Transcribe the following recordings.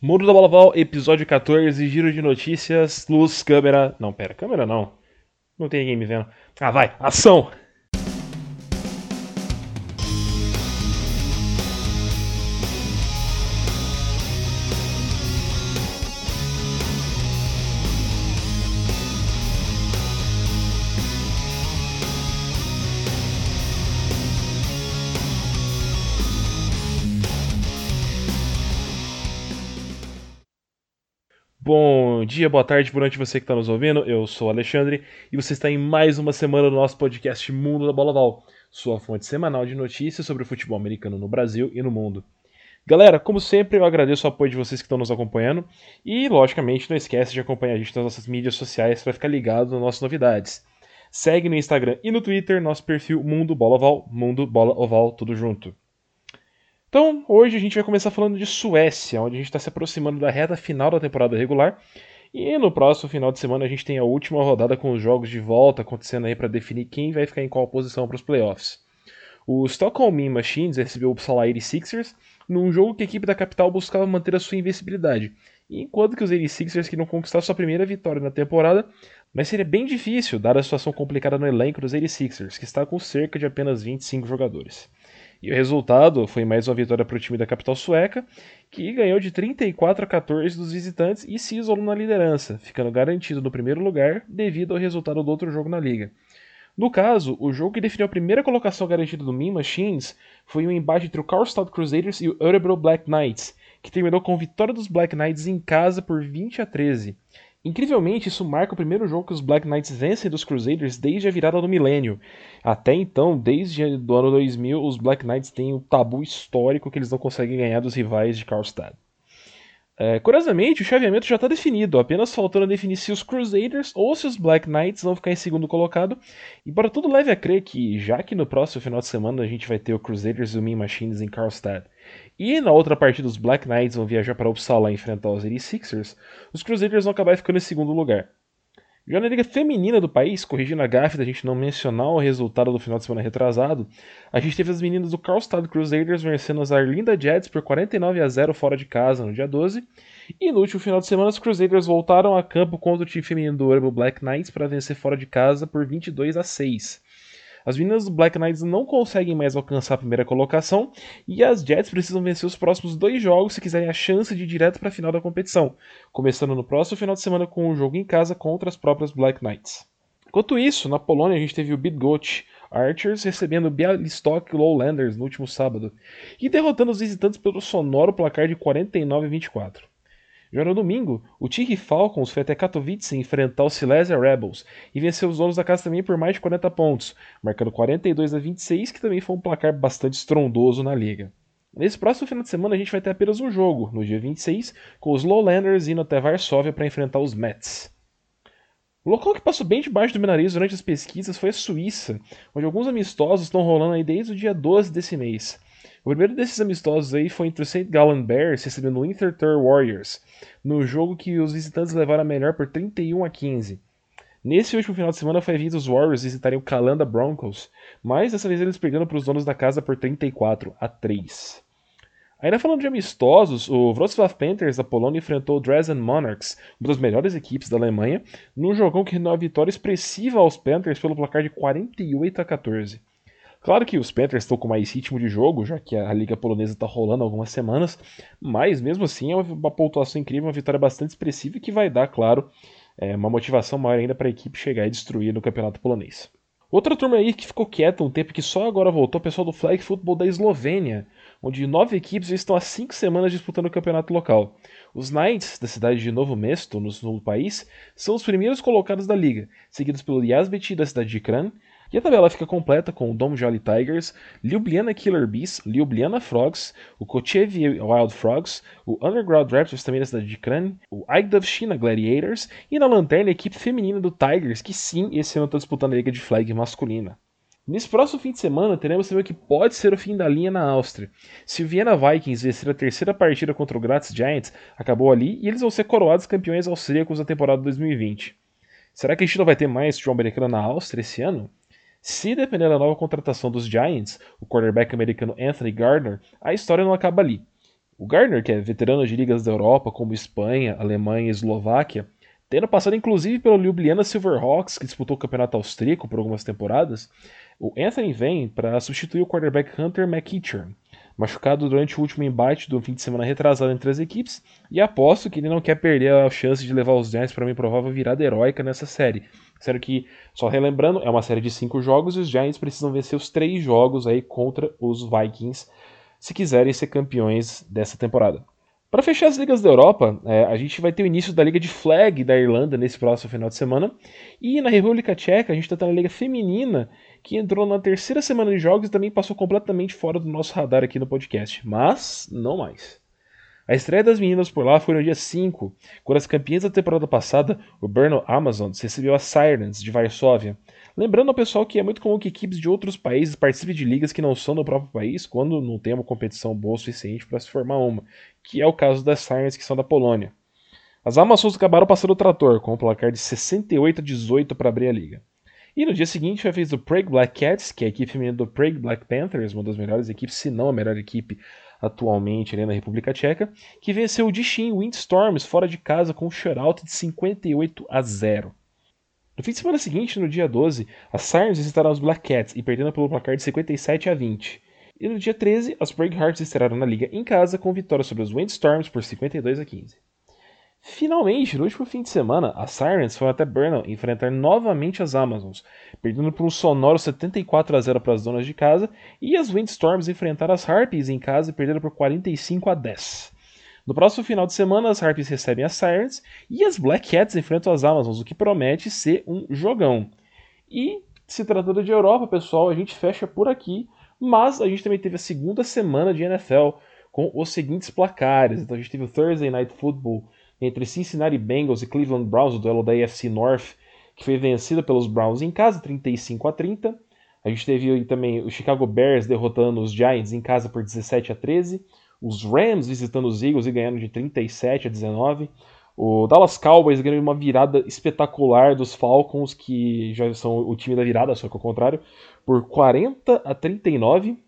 Mundo da Bola episódio 14, giro de notícias, luz, câmera. Não, pera, câmera não. Não tem ninguém me vendo. Ah, vai, ação! Bom dia, boa tarde, boa você que está nos ouvindo. Eu sou o Alexandre e você está em mais uma semana do nosso podcast Mundo da Bola Val, sua fonte semanal de notícias sobre o futebol americano no Brasil e no mundo. Galera, como sempre, eu agradeço o apoio de vocês que estão nos acompanhando e, logicamente, não esquece de acompanhar a gente nas nossas mídias sociais para ficar ligado nas nossas novidades. Segue no Instagram e no Twitter nosso perfil Mundo Bola Oval, Mundo Bola Oval, tudo junto. Então, hoje a gente vai começar falando de Suécia, onde a gente está se aproximando da reta final da temporada regular. E no próximo final de semana a gente tem a última rodada com os jogos de volta acontecendo aí para definir quem vai ficar em qual posição para os playoffs. O Stockholm Machines recebeu o Uppsala 86ers num jogo que a equipe da capital buscava manter a sua invencibilidade, enquanto que os 86ers que não conquistaram sua primeira vitória na temporada, mas seria bem difícil dada a situação complicada no elenco dos 86ers, que está com cerca de apenas 25 jogadores. E o resultado foi mais uma vitória para o time da capital sueca, que ganhou de 34 a 14 dos visitantes e se isolou na liderança, ficando garantido no primeiro lugar devido ao resultado do outro jogo na liga. No caso, o jogo que definiu a primeira colocação garantida do Mean Machines foi um embate entre o Karlstad Crusaders e o Örebro Black Knights, que terminou com vitória dos Black Knights em casa por 20 a 13. Incrivelmente, isso marca o primeiro jogo que os Black Knights vencem dos Crusaders desde a virada do milênio. Até então, desde o ano 2000, os Black Knights têm o tabu histórico que eles não conseguem ganhar dos rivais de Karlstad. É, curiosamente, o chaveamento já está definido, apenas faltando definir se os Crusaders ou se os Black Knights vão ficar em segundo colocado. Embora tudo leve a crer que, já que no próximo final de semana a gente vai ter o Crusaders e o Mean Machines em Karlstad, e na outra partida, os Black Knights vão viajar para Uppsala enfrentar os 86ers. Os Crusaders vão acabar ficando em segundo lugar. Já na liga feminina do país, corrigindo a gafe da gente não mencionar o resultado do final de semana retrasado, a gente teve as meninas do Karlstad Crusaders vencendo as Arlinda Jets por 49 a 0 fora de casa no dia 12. E no último final de semana, os Crusaders voltaram a campo contra o time feminino do Urban Black Knights para vencer fora de casa por 22 a 6. As meninas do Black Knights não conseguem mais alcançar a primeira colocação e as Jets precisam vencer os próximos dois jogos se quiserem a chance de ir direto para a final da competição, começando no próximo final de semana com um jogo em casa contra as próprias Black Knights. Enquanto isso, na Polônia a gente teve o Bydgoszcz Archers recebendo Bialystok Lowlanders no último sábado e derrotando os visitantes pelo sonoro placar de 49 a 24. Já no domingo, o Tigre Falcons foi até Katowice enfrentar o Silesia Rebels e venceu os donos da casa também por mais de 40 pontos, marcando 42 a 26, que também foi um placar bastante estrondoso na liga. Nesse próximo final de semana a gente vai ter apenas um jogo, no dia 26, com os Lowlanders indo até Varsóvia para enfrentar os Mets. O local que passou bem debaixo do meu nariz durante as pesquisas foi a Suíça, onde alguns amistosos estão rolando aí desde o dia 12 desse mês. O primeiro desses amistosos aí foi entre o St. Gallen Bears recebendo o Winterthur Warriors, no jogo que os visitantes levaram a melhor por 31 a 15. Nesse último final de semana foi vindo os Warriors visitarem o Calanda Broncos, mas dessa vez eles perdendo para os donos da casa por 34 a 3. Ainda falando de amistosos, o Wrocław Panthers da Polônia enfrentou o Dresden Monarchs, uma das melhores equipes da Alemanha, num jogão que rendeu uma vitória expressiva aos Panthers pelo placar de 48 a 14. Claro que os Panthers estão com mais ritmo de jogo, já que a liga polonesa está rolando há algumas semanas, mas mesmo assim é uma pontuação incrível, uma vitória bastante expressiva que vai dar, claro, é, uma motivação maior ainda para a equipe chegar e destruir no campeonato polonês. Outra turma aí que ficou quieta um tempo que só agora voltou, o pessoal do Flag Football da Eslovênia, onde nove equipes estão há cinco semanas disputando o campeonato local. Os Knights, da cidade de Novo Mesto, no, no país, são os primeiros colocados da liga, seguidos pelo Yazbeti, da cidade de Kran, e a tabela fica completa com o Dom Jolly Tigers, Ljubljana Killer Bees, Ljubljana Frogs, o Kochevi Wild Frogs, o Underground Raptors também da cidade de Kran, o Aigdovshina Gladiators e na lanterna a equipe feminina do Tigers, que sim, esse ano está disputando a liga de flag masculina. Nesse próximo fim de semana, teremos também o que pode ser o fim da linha na Áustria. Se o Vienna Vikings vencer a terceira partida contra o Graz Giants, acabou ali e eles vão ser coroados campeões austríacos da temporada 2020. Será que a gente não vai ter mais futebol americano na Áustria esse ano? Se depender da nova contratação dos Giants, o quarterback americano Anthony Gardner, a história não acaba ali. O Gardner, que é veterano de ligas da Europa, como Espanha, Alemanha e Eslováquia, tendo passado inclusive pelo Ljubljana Silverhawks, que disputou o campeonato austríaco por algumas temporadas, o Anthony vem para substituir o quarterback Hunter McEachern, machucado durante o último embate do fim de semana retrasado entre as equipes, e aposto que ele não quer perder a chance de levar os Giants para uma improvável virada heróica nessa série. Sério que, só relembrando, é uma série de cinco jogos e os Giants precisam vencer os três jogos aí contra os Vikings se quiserem ser campeões dessa temporada. Para fechar as ligas da Europa, é, a gente vai ter o início da Liga de Flag da Irlanda nesse próximo final de semana. E na República Tcheca, a gente está na Liga Feminina, que entrou na terceira semana de jogos e também passou completamente fora do nosso radar aqui no podcast. Mas, não mais. A estreia das meninas por lá foi no dia 5, quando as campeãs da temporada passada, o Brno Amazons, recebeu a Sirens de Varsóvia. Lembrando ao pessoal que é muito comum que equipes de outros países participem de ligas que não são do próprio país quando não tem uma competição boa o suficiente para se formar uma, que é o caso das Sirens que são da Polônia. As Amazons acabaram passando o trator, com um placar de 68 a 18 para abrir a liga. E no dia seguinte foi a vez do Prague Black Cats, que é a equipe feminina do Prague Black Panthers, uma das melhores equipes, se não a melhor equipe atualmente na República Tcheca, que venceu o Dishin Windstorms fora de casa com um shutout de 58 a 0. No fim de semana seguinte, no dia 12, as Sirens visitaram os Black Cats e perdendo pelo placar de 57 a 20. E no dia 13, as Break Hearts estrearam na liga em casa com vitória sobre os Windstorms por 52 a 15. Finalmente, no último fim de semana, as Sirens foram até Burnham enfrentar novamente as Amazons, perdendo por um sonoro 74 a 0 para as donas de casa, e as Windstorms enfrentaram as Harpies em casa e perderam por 45 a 10. No próximo final de semana, as Harpies recebem as Sirens e as Black Cats enfrentam as Amazons, o que promete ser um jogão. E se tratando de Europa, pessoal, a gente fecha por aqui, mas a gente também teve a segunda semana de NFL com os seguintes placares. Então a gente teve o Thursday Night Football entre Cincinnati Bengals e Cleveland Browns, o duelo da AFC North, que foi vencida pelos Browns em casa, 35 a 30. A gente teve também o Chicago Bears derrotando os Giants em casa por 17 a 13. Os Rams visitando os Eagles e ganhando de 37 a 19. O Dallas Cowboys ganhando uma virada espetacular dos Falcons, que já são o time da virada, só que ao contrário, por 40 a 39.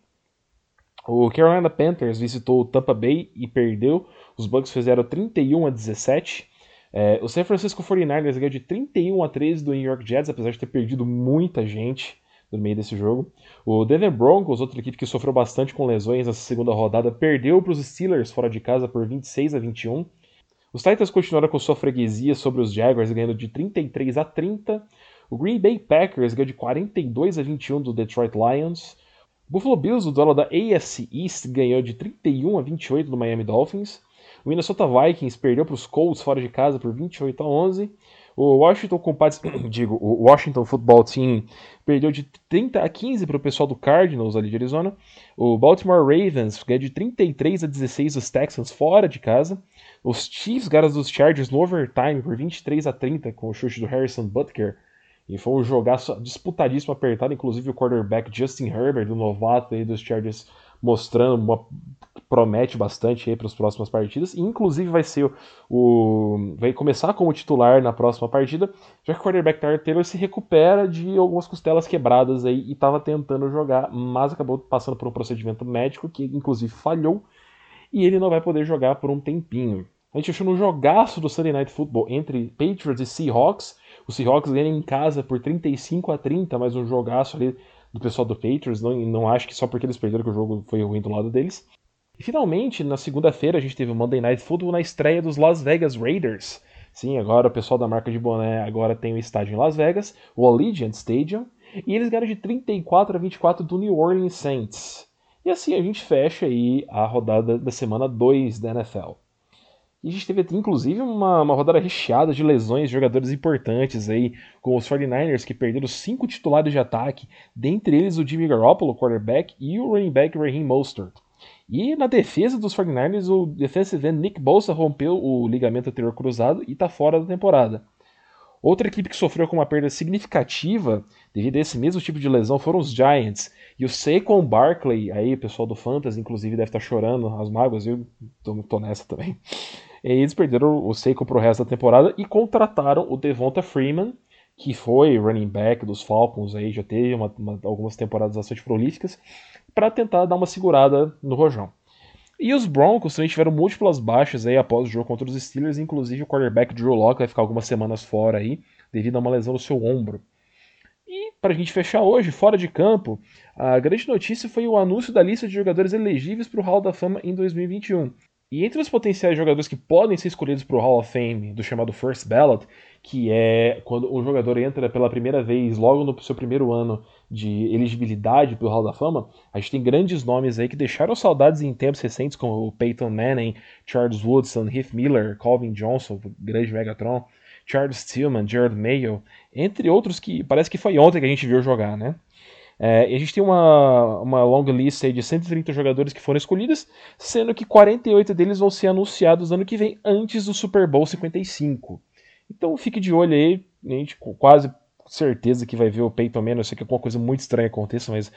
O Carolina Panthers visitou o Tampa Bay e perdeu os Bucks fizeram 31 a 17. É, o San Francisco 49ers ganhou de 31 a 13 do New York Jets, apesar de ter perdido muita gente no meio desse jogo. O Denver Broncos, outra equipe que sofreu bastante com lesões nessa segunda rodada, perdeu para os Steelers fora de casa por 26 a 21. Os Titans continuaram com sua freguesia sobre os Jaguars, ganhando de 33 a 30. O Green Bay Packers ganhou de 42 a 21 do Detroit Lions. O Buffalo Bills, o duelo da AFC East, ganhou de 31 a 28 do Miami Dolphins. O Minnesota Vikings perdeu para os Colts fora de casa por 28 a 11. O Washington Compadres, digo, o Washington Football Team perdeu de 30 a 15 para o pessoal do Cardinals ali de Arizona. O Baltimore Ravens ganhou de 33 a 16 dos Texans fora de casa. Os Chiefs ganharam dos Chargers no overtime por 23 a 30 com o chute do Harrison Butker. E foi um jogaço disputadíssimo, apertado, inclusive o quarterback Justin Herbert, do novato aí dos Chargers, mostrando uma promete bastante aí para as próximas partidas. E, inclusive vai ser o vai começar como titular na próxima partida, já que o quarterback Taylor se recupera de algumas costelas quebradas aí e estava tentando jogar, mas acabou passando por um procedimento médico que inclusive falhou e ele não vai poder jogar por um tempinho. A gente achou no jogaço do Sunday Night Football entre Patriots e Seahawks. O Seahawks ganha em casa por 35 a 30, mas um jogaço ali do pessoal do Patriots. Não, não acho que só porque eles perderam que o jogo foi ruim do lado deles. E finalmente, na segunda-feira, a gente teve o Monday Night Football na estreia dos Las Vegas Raiders. Sim, agora o pessoal da marca de boné agora tem o estádio em Las Vegas, o Allegiant Stadium, e eles ganharam de 34 a 24 do New Orleans Saints. E assim a gente fecha aí a rodada da semana 2 da NFL. E a gente teve inclusive uma, uma rodada recheada de lesões de jogadores importantes aí, com os 49ers que perderam cinco titulares de ataque, dentre eles o Jimmy Garoppolo, quarterback, e o running back Raheem Mostert. E na defesa dos 49ers, o defensive end Nick Bosa rompeu o ligamento anterior cruzado e está fora da temporada. Outra equipe que sofreu com uma perda significativa devido a esse mesmo tipo de lesão foram os Giants. E o Saquon Barkley, aí o pessoal do Fantasy inclusive deve estar tá chorando as mágoas, eu tô, tô nessa também. Eles perderam o Saquon pro resto da temporada e contrataram o Devonta Freeman, que foi running back dos Falcons, aí já teve uma, uma, algumas temporadas bastante prolíficas, para tentar dar uma segurada no rojão. E os Broncos também tiveram múltiplas baixas aí após o jogo contra os Steelers, inclusive o quarterback Drew Locke vai ficar algumas semanas fora aí, devido a uma lesão no seu ombro. E para a gente fechar hoje, fora de campo, a grande notícia foi o anúncio da lista de jogadores elegíveis para o Hall da Fama em 2021. E entre os potenciais jogadores que podem ser escolhidos para o Hall of Fame, do chamado First Ballot, que é quando um jogador entra pela primeira vez, logo no seu primeiro ano de elegibilidade para o Hall da Fama, a gente tem grandes nomes aí que deixaram saudades em tempos recentes, como o Peyton Manning, Charles Woodson, Heath Miller, Calvin Johnson, grande Megatron, Charles Tillman, Jared Mayo, entre outros que parece que foi ontem que a gente viu jogar, né? É, e a gente tem uma, uma longa lista de 130 jogadores que foram escolhidos, sendo que 48 deles vão ser anunciados ano que vem, antes do Super Bowl 55. Então fique de olho aí, a gente com quase certeza que vai ver o Peyton Manning, eu sei que alguma coisa muito estranha aconteça, mas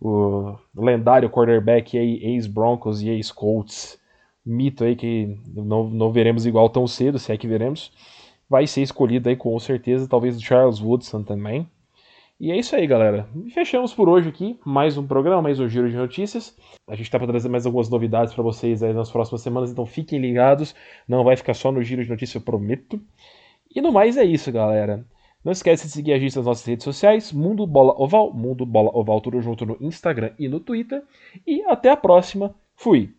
o lendário quarterback ex-Broncos e ex-Colts, mito aí que não, não veremos igual tão cedo, se é que veremos, vai ser escolhido aí com certeza, talvez o Charles Woodson também. E é isso aí, galera. fechamos por hoje aqui, mais um programa, mais um giro de notícias. A gente está para trazer mais algumas novidades para vocês aí nas próximas semanas, então fiquem ligados. Não vai ficar só no giro de notícias, eu prometo. E no mais é isso, galera. Não esquece de seguir a gente nas nossas redes sociais, Mundo Bola Oval, Mundo Bola Oval tudo junto no Instagram e no Twitter. E até a próxima. Fui!